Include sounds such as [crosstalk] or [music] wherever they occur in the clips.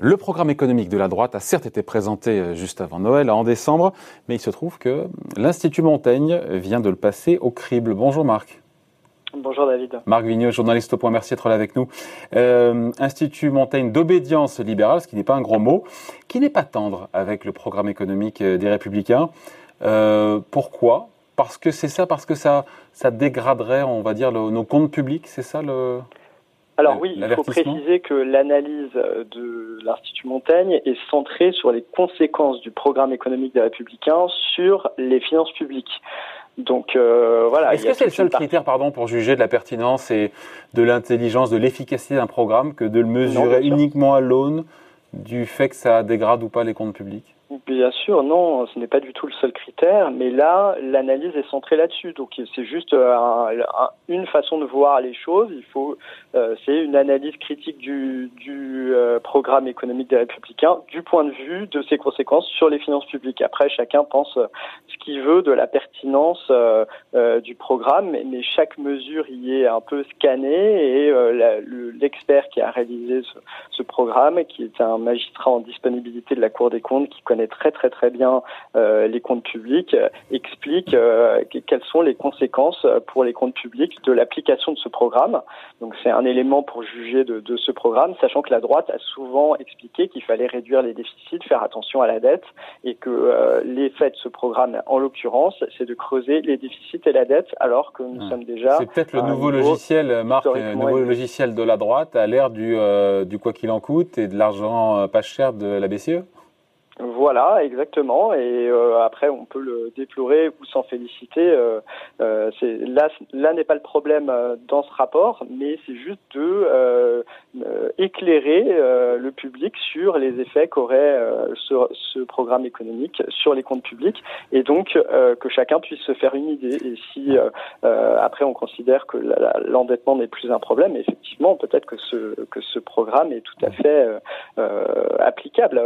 Le programme économique de la droite a certes été présenté euh, juste avant Noël, en décembre, mais il se trouve que l'Institut Montaigne vient de le passer au crible. Bonjour Marc. Bonjour David. Marc Vignot, journaliste au point, merci d'être là avec nous. Euh, Institut Montaigne d'obédience libérale, ce qui n'est pas un gros mot, qui n'est pas tendre avec le programme économique euh, des Républicains. pourquoi? Parce que c'est ça, parce que ça, ça dégraderait, on va dire, nos comptes publics, c'est ça le... Alors oui, il faut préciser que l'analyse de l'Institut Montaigne est centrée sur les conséquences du programme économique des Républicains sur les finances publiques. Donc euh, voilà. Est-ce que c'est le seul critère, pardon, pour juger de la pertinence et de l'intelligence, de l'efficacité d'un programme, que de le mesurer uniquement à l'aune du fait que ça dégrade ou pas les comptes publics? Bien sûr, non, ce n'est pas du tout le seul critère, mais là, l'analyse est centrée là-dessus. Donc, c'est juste euh, une façon de voir les choses. Il faut, euh, c'est une analyse critique du, euh, programme économique des Républicains du point de vue de ses conséquences sur les finances publiques. Après, chacun pense ce qu'il veut de la pertinence du programme, mais, chaque mesure y est un peu scannée et l'expert qui a réalisé ce, ce programme, qui est un magistrat en disponibilité de la Cour des comptes, qui connaît très très très bien euh, les comptes publics, euh, explique euh, quelles sont les conséquences pour les comptes publics de l'application de ce programme. Donc c'est un élément pour juger de, de, ce programme, sachant que la droite a souvent expliqué qu'il fallait réduire les déficits, faire attention à la dette, et que l'effet de ce programme, en l'occurrence, c'est de creuser les déficits et la dette, alors que nous sommes déjà. C'est peut-être le nouveau logiciel, Marc, le nouveau logiciel de la droite à l'ère du, du quoi qu'il en coûte et de l'argent pas cher de la BCE. Voilà, exactement. Et euh, après, on peut le déplorer ou s'en féliciter. Euh, euh, là, là n'est pas le problème dans ce rapport, mais c'est juste de éclairer le public sur les effets qu'aurait ce, ce, programme économique sur les comptes publics, et donc que chacun puisse se faire une idée. Et si après on considère que l'endettement n'est plus un problème, effectivement, peut-être que ce que ce programme est tout à fait applicable.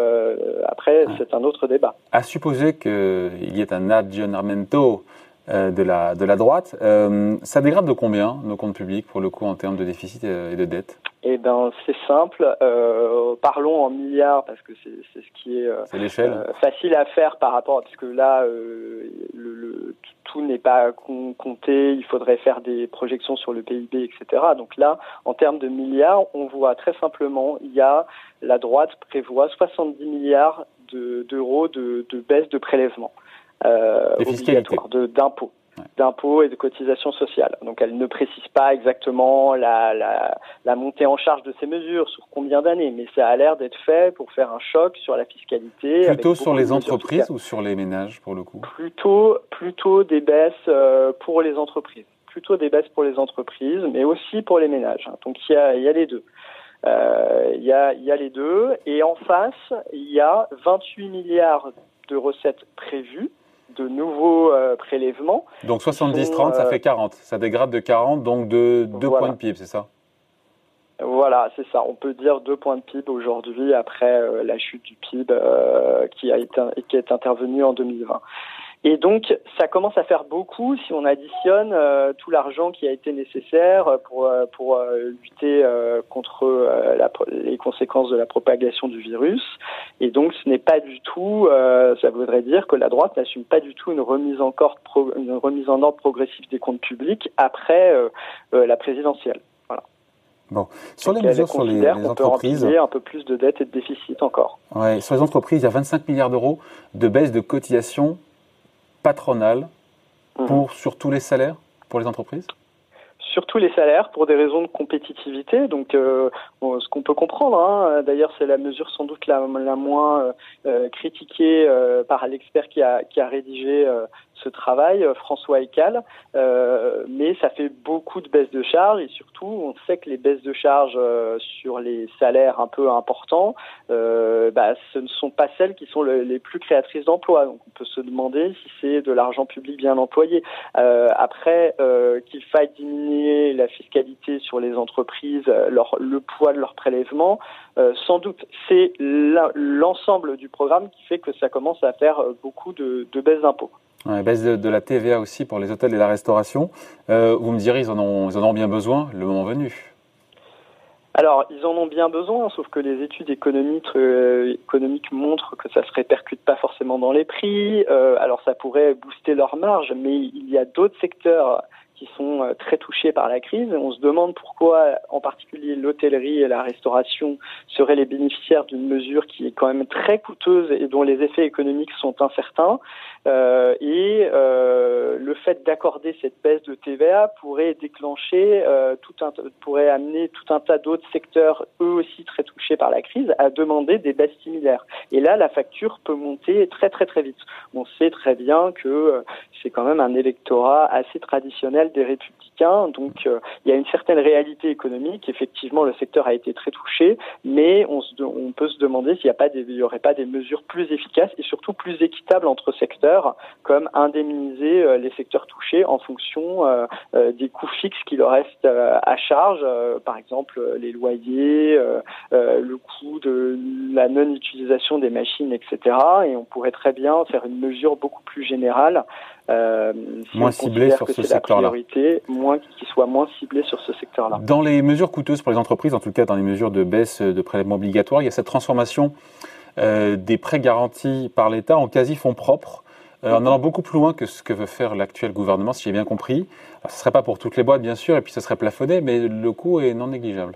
après c'est un autre débat. À supposer qu'il y ait un aggiornamento euh, de la, de la droite, euh, ça dégrade de combien nos comptes publics pour le coup en termes de déficit et de dette? Eh ben, c'est simple. Euh, parlons en milliards parce que c'est ce qui est, facile à faire par rapport, parce que là, le, tout n'est pas compté. Il faudrait faire des projections sur le PIB, etc. Donc là, en termes de milliards, on voit très simplement, il y a la droite prévoit 70 milliards d'euros de, de, baisse de prélèvement euh, obligatoires, d'impôts d'impôts et de cotisations sociales. Donc elle ne précise pas exactement la, la, la, montée en charge de ces mesures, sur combien d'années, mais ça a l'air d'être fait pour faire un choc sur la fiscalité. Plutôt sur les entreprises ou sur les ménages pour le coup? Plutôt, plutôt des baisses euh, pour les entreprises. Plutôt des baisses pour les entreprises, mais aussi pour les ménages. Donc il y a, il y a les deux. Euh, il y, a, y a les deux. Et en face, il y a 28 milliards de recettes prévues de nouveaux euh, prélèvements. Donc 70-30, ça fait 40. Ça dégrade de 40, donc de 2 points de PIB, c'est ça? Voilà, c'est ça. On peut dire 2 points de PIB aujourd'hui après euh, la chute du PIB qui, a été, qui est intervenue en 2020. Et donc, ça commence à faire beaucoup si on additionne euh, tout l'argent qui a été nécessaire pour, euh, pour euh, lutter contre la, les conséquences de la propagation du virus. Et donc, ce n'est pas du tout, ça voudrait dire que la droite n'assume pas du tout une remise, en une remise en ordre progressive des comptes publics après la présidentielle. Voilà. Bon, sur les mesures sur les, les entreprises, peut un peu plus de dettes et de déficits encore. Ouais, sur les entreprises, il y a 25 milliards d'euros de baisse de cotisation patronale mhm. pour, sur tous les salaires pour les entreprises sur tous les salaires pour des raisons de compétitivité. Donc, euh, ce qu'on peut comprendre, hein, d'ailleurs, c'est la mesure sans doute la, la moins euh, euh, critiquée par l'expert qui a, qui a rédigé ce travail, euh, François Ecal, euh, mais ça fait beaucoup de baisses de charges et surtout on sait que les baisses de charges euh, sur les salaires un peu importants, bah, ce ne sont pas celles qui sont les plus créatrices d'emplois. Donc on peut se demander si c'est de l'argent public bien employé. après, qu'il faille diminuer la fiscalité sur les entreprises, le poids de leurs prélèvements, sans doute c'est l'ensemble du programme qui fait que ça commence à faire beaucoup de baisses d'impôts. Ouais, baisse de, la TVA aussi pour les hôtels et la restauration. Euh, vous me direz, ils en, ont, ils en ont bien besoin le moment venu. alors, ils en ont bien besoin, sauf que les études économiques, euh, montrent que ça se répercute pas forcément dans les prix. Euh, alors, ça pourrait booster leur marge, mais il y a d'autres secteurs qui sont euh, très touchés par la crise. On se demande pourquoi, en particulier l'hôtellerie et la restauration, seraient les bénéficiaires d'une mesure qui est quand même très coûteuse et dont les effets économiques sont incertains. Euh, et euh, le fait d'accorder cette baisse de TVA pourrait déclencher tout un, pourrait amener tout un tas d'autres secteurs, eux aussi très touchés par la crise, à demander des baisses similaires. Et là, la facture peut monter très très très vite. On sait très bien que c'est quand même un électorat assez traditionnel des républicains, donc euh, il y a une certaine réalité économique. Effectivement, le secteur a été très touché, mais on, peut se demander s'il n'y aurait pas des mesures plus efficaces et surtout plus équitables entre secteurs, comme indemniser euh, les secteurs touchés en fonction euh, des coûts fixes qui leur restent à charge, par exemple les loyers, le coût de la non-utilisation des machines, etc. Et on pourrait très bien faire une mesure beaucoup plus générale euh, moins ciblé sur ce secteur-là. Moins qui soit moins ciblé sur ce secteur-là. Dans les mesures coûteuses pour les entreprises, en tout cas dans les mesures de baisse de prélèvements obligatoires, il y a cette transformation euh, des prêts garantis par l'État en quasi fonds propres. Euh, en allant beaucoup plus loin que ce que veut faire l'actuel gouvernement, si j'ai bien compris. ce ne serait pas pour toutes les boîtes, bien sûr, et puis ce serait plafonné, mais le coût est non négligeable.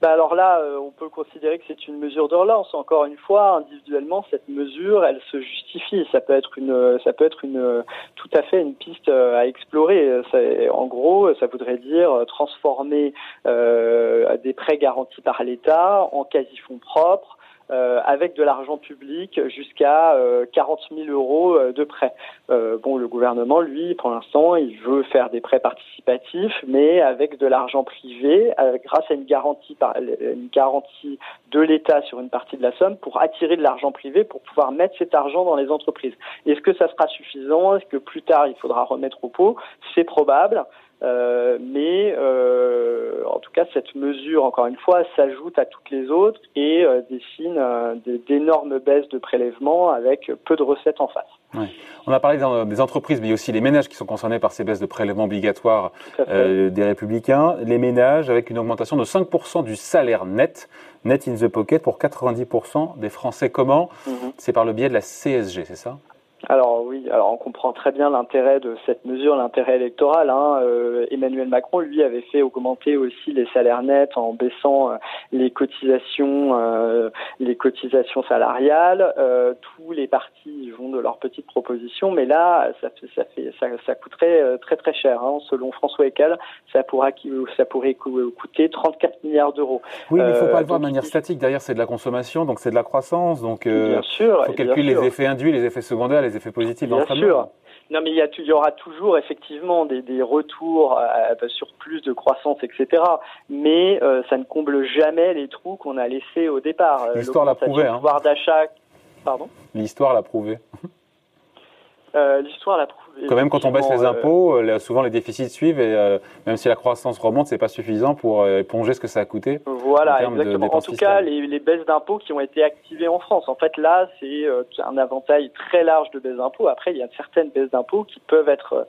Bah alors là, euh, on peut considérer que c'est une mesure de relance. Encore une fois, individuellement, cette mesure, elle se justifie. Ça peut être une, ça peut être une, tout à fait une piste euh, à explorer. en gros, ça voudrait dire transformer euh, des prêts garantis par l'État en quasi-fonds propres euh, avec de l'argent public jusqu'à 40 euh, 000 euros euh, de prêts. bon, le gouvernement, lui, pour l'instant, il veut faire des prêts participatifs, mais avec de l'argent privé, grâce à une garantie, par, une garantie de l'État sur une partie de la somme pour attirer de l'argent privé pour pouvoir mettre cet argent dans les entreprises. Est-ce que ça sera suffisant? Est-ce que plus tard il faudra remettre au pot? C'est probable. Euh, mais euh, en tout cas, cette mesure, encore une fois, s'ajoute à toutes les autres et euh, dessine d'énormes baisses de prélèvements avec peu de recettes en face. On a parlé des entreprises, mais il y a aussi les ménages qui sont concernés par ces baisses de prélèvements obligatoires des républicains. Les ménages avec une augmentation de 5% du salaire net, net in the pocket, pour 90% des Français. Comment mhm. C'est par le biais de la CSG, c'est ça? Alors oui, alors on comprend très bien l'intérêt de cette mesure, l'intérêt électoral. Hein. Euh, Emmanuel Macron, lui, avait fait augmenter aussi les salaires nets en baissant euh, les cotisations, euh, cotisations salariales. tous les partis vont de leurs petites propositions, mais là, ça, ça fait, ça, ça coûterait très très cher. Hein. Selon François Eckel, ça pourra, ça pourrait coûter 34 milliards d'euros. Oui, mais il ne faut pas le voir de manière statique. Derrière, c'est de la consommation, donc c'est de la croissance. Donc, bien sûr, il faut calculer les effets induits, les effets secondaires, les effets positifs Bien sûr. Non, mais il y, a, il y aura toujours effectivement des, des retours euh, sur plus de croissance, etc. Mais euh, ça ne comble jamais les trous qu'on a laissés au départ. Euh, L'histoire l'a prouvé. Hein. d'achat. Pardon? L'histoire l'a prouvé. L'histoire l'a prouvé. Quand même, quand on baisse les impôts, euh, souvent les déficits suivent et euh, même si la croissance remonte, c'est pas suffisant pour euh, éponger ce que ça a coûté. Voilà, exactement. en tout cas, les, les, baisses d'impôts qui ont été activées en France. En fait, là, c'est un avantage très large de baisse d'impôts. Après, il y a certaines baisses d'impôts qui peuvent être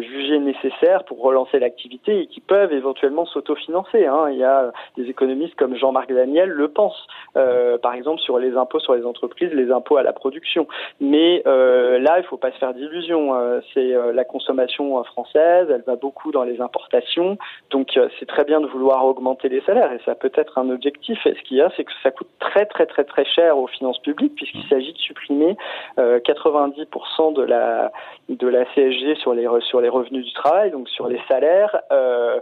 jugées nécessaires pour relancer l'activité et qui peuvent éventuellement s'autofinancer. Hein. Il y a des économistes comme Jean-Marc Daniel le pensent. par exemple, sur les impôts sur les entreprises, les impôts à la production. Mais là, il faut pas se faire d'illusions euh, c'est euh, la consommation euh, française, elle va beaucoup dans les importations, donc c'est très bien de vouloir augmenter les salaires et ça peut être un objectif. Et ce qu'il y a, c'est que ça coûte très très très très cher aux finances publiques puisqu'il s'agit de supprimer 90% de la de la CSG sur les sur les revenus du travail, donc sur les salaires, euh,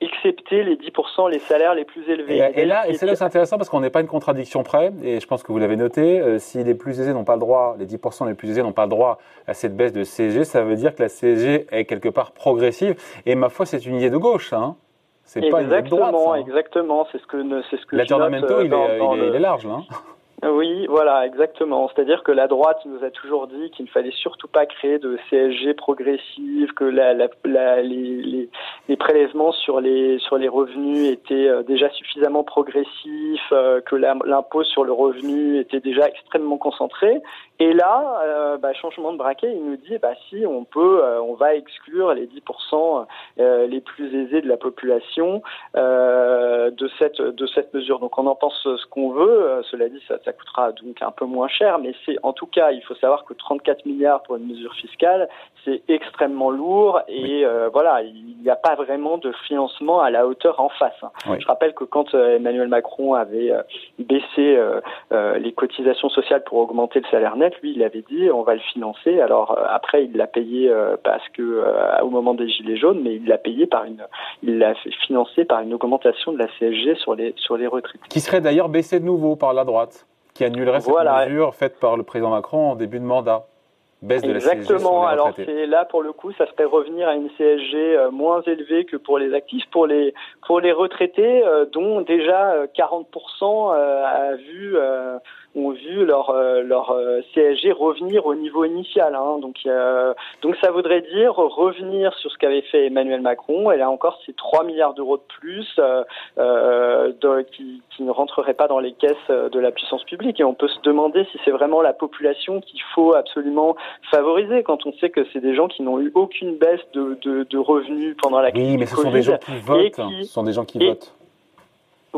excepté les 10% les salaires les plus élevés. Et, là, et c'est là c'est intéressant parce qu'on n'est pas une contradiction près, et je pense que vous l'avez noté, si les plus aisés n'ont pas le droit, les 10% les plus aisés n'ont pas le droit à cette baisse de CSG, ça veut dire que la CSG est quelque part progressive. Et ma foi, c'est une idée de gauche, hein. C'est pas une idée de droite. Exactement, exactement. C'est ce que, c'est ce que. L'aggiornamento, il, il, est large, là. Hein. [laughs] Oui, voilà, exactement. C'est-à-dire que la droite nous a toujours dit qu'il ne fallait surtout pas créer de CSG progressive, que la, la, les, les, prélèvements sur les sur les revenus étaient euh, déjà suffisamment progressifs, euh, que l'impôt sur le revenu était déjà extrêmement concentré. Et là, euh, bah, changement de braquet, il nous dit, bah si, on peut, euh, on va exclure les 10% euh, les plus aisés de la population de cette de cette mesure. Donc on en pense ce qu'on veut. cela dit, ça, ça coûtera donc un peu moins cher, mais c'est en tout cas, il faut savoir que 34 milliards pour une mesure fiscale, c'est extrêmement lourd et voilà, il n'y a pas vraiment de financement à la hauteur en face. Hein. Je rappelle que quand Emmanuel Macron avait baissé les cotisations sociales pour augmenter le salaire net lui, il avait dit on va le financer. Alors euh, après, il l'a payé euh, parce que euh, au moment des gilets jaunes, mais il l'a payé par une, il l'a financé par une augmentation de la CSG sur les sur les retraites. Qui serait d'ailleurs baissé de nouveau par la droite, qui annulerait cette mesure faite par le président Macron en début de mandat. Baisse de Exactement. La CSG Alors c'est là pour le coup, ça serait revenir à une CSG moins élevée que pour les actifs, pour les pour les retraités, dont déjà 40% a vu ont vu leur euh, leur euh, CSG revenir au niveau initial. Hein. Donc donc ça voudrait dire revenir sur ce qu'avait fait Emmanuel Macron. Et là encore, c'est 3 milliards d'euros de plus euh, de, qui, qui ne rentreraient pas dans les caisses de la puissance publique. Et on peut se demander si c'est vraiment la population qu'il faut absolument favoriser quand on sait que c'est des gens qui n'ont eu aucune baisse de, de, de revenus pendant la crise. Oui, mais ce sont des gens qui votent. Ce sont des gens qui votent.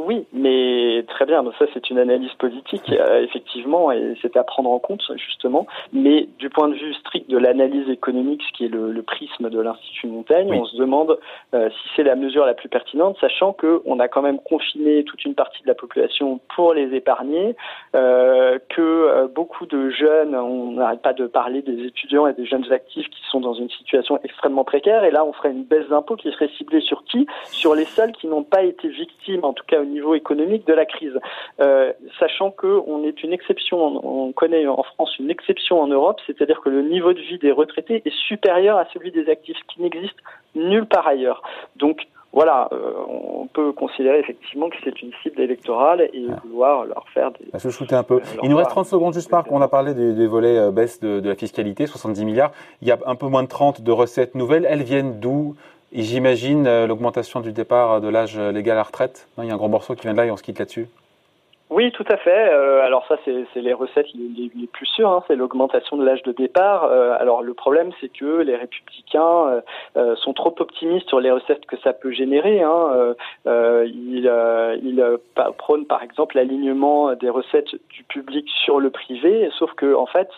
Oui, mais très bien. Donc ça, c'est une analyse politique, euh, effectivement, et c'est à prendre en compte justement. Mais du point de vue strict de l'analyse économique, ce qui est le, prisme de l'Institut Montaigne, on se demande euh, si c'est la mesure la plus pertinente, sachant que on a quand même confiné toute une partie de la population pour les épargner, euh, que beaucoup de jeunes, on n'arrête pas de parler des étudiants et des jeunes actifs qui sont dans une situation extrêmement précaire, et là, on ferait une baisse d'impôts qui serait ciblée sur qui? Sur les seuls qui n'ont pas été victimes, en tout cas au niveau économique de la crise. Euh, sachant qu'on est une exception, on connaît en France une exception en Europe, c'est-à-dire que le niveau de vie des retraités est supérieur à celui des actifs, ce qui n'existe nulle part ailleurs. Donc voilà, euh, on peut considérer effectivement que c'est une cible électorale et ah. vouloir leur faire des. se shooter un peu. Il nous reste 30 secondes juste, Marc. On a parlé des, volets euh, baisse de, de, la fiscalité, 70 milliards. Il y a un peu moins de 30 de recettes nouvelles. Elles viennent d'où? J'imagine euh, l'augmentation du départ de l'âge légal à retraite. Il y a un gros morceau qui vient de là et on se quitte là-dessus. Oui, tout à fait. Euh, alors ça, c'est les recettes les, plus sûres, hein, c'est l'augmentation de l'âge de départ. Euh, alors le problème, c'est que les républicains euh, sont trop optimistes sur les recettes que ça peut générer. Hein. ils, prônent par exemple l'alignement des recettes du public sur le privé, sauf que en fait,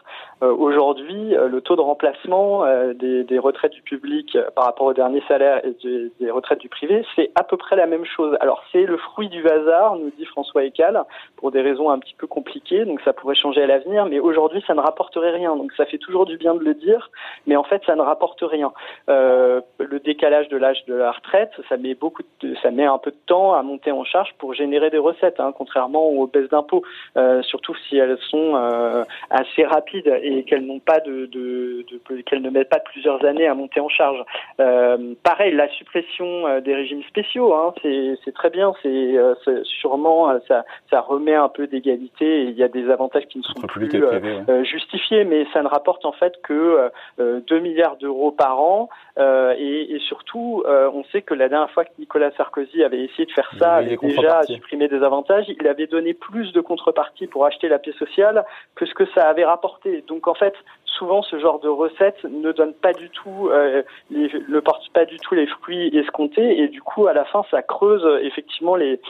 aujourd'hui, le taux de remplacement des, retraites du public par rapport au dernier salaire des retraites du privé, c'est à peu près la même chose. Alors c'est le fruit du hasard, nous dit François Ecal pour des raisons un petit peu compliquées, donc ça pourrait changer à l'avenir, mais aujourd'hui ça ne rapporterait rien. Donc ça fait toujours du bien de le dire, mais en fait ça ne rapporte rien. Euh, le décalage de l'âge de la retraite, ça met beaucoup, de, ça met un peu de temps à monter en charge pour générer des recettes, hein, contrairement aux baisses d'impôts, euh, surtout si elles sont euh, assez rapides et qu'elles n'ont pas de, de, de qu'elles ne mettent pas plusieurs années à monter en charge. Euh, pareil, la suppression euh, des régimes spéciaux, hein, c'est très bien, c'est sûrement ça, ça remet un peu d'égalité et il y a des avantages qui ne sont plus euh, euh, justifiés, mais ça ne rapporte en fait que 2 euh, milliards d'euros par an. Et, et, surtout, on sait que la dernière fois que Nicolas Sarkozy avait essayé de faire ça, avait déjà supprimé des avantages, il avait donné plus de contreparties pour acheter la paix sociale que ce que ça avait rapporté. Donc en fait, souvent ce genre de recettes ne ne porte pas du tout les fruits escomptés et du coup à la fin ça creuse effectivement les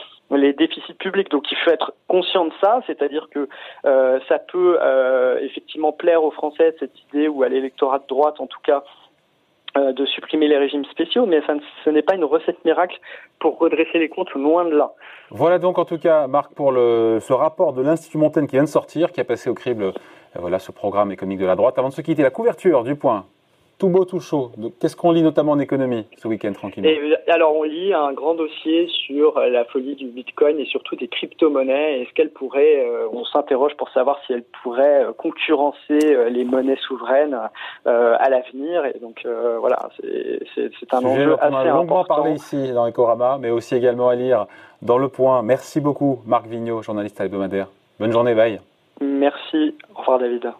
déficits publics. Donc il faut être conscient de ça, c'est-à-dire que euh, ça peut euh, effectivement plaire aux Français cette idée ou à l'électorat de droite en tout cas euh, de supprimer les régimes spéciaux, mais ça, ce n'est pas une recette miracle pour redresser les comptes, loin de là. Voilà donc en tout cas, Marc, pour ce rapport de l'Institut Montaigne qui vient de sortir, qui a passé au crible voilà, ce programme économique de la droite. Avant de se quitter, la couverture du point tout beau, tout chaud. Qu'est-ce qu'on lit notamment en économie ce week-end tranquillement et, Alors on lit un grand dossier sur la folie du Bitcoin et surtout des crypto-monnaies. Est-ce qu'elles pourraient, euh, on s'interroge pour savoir si elles pourraient euh, concurrencer euh, les monnaies souveraines à l'avenir. Et donc voilà, c'est un enjeu assez important. On a longuement parlé ici dans Ecorama, mais aussi également à lire dans Le Point. Merci beaucoup Marc Vigneault, journaliste hebdomadaire. Bonne journée, bye. Merci. Au revoir David.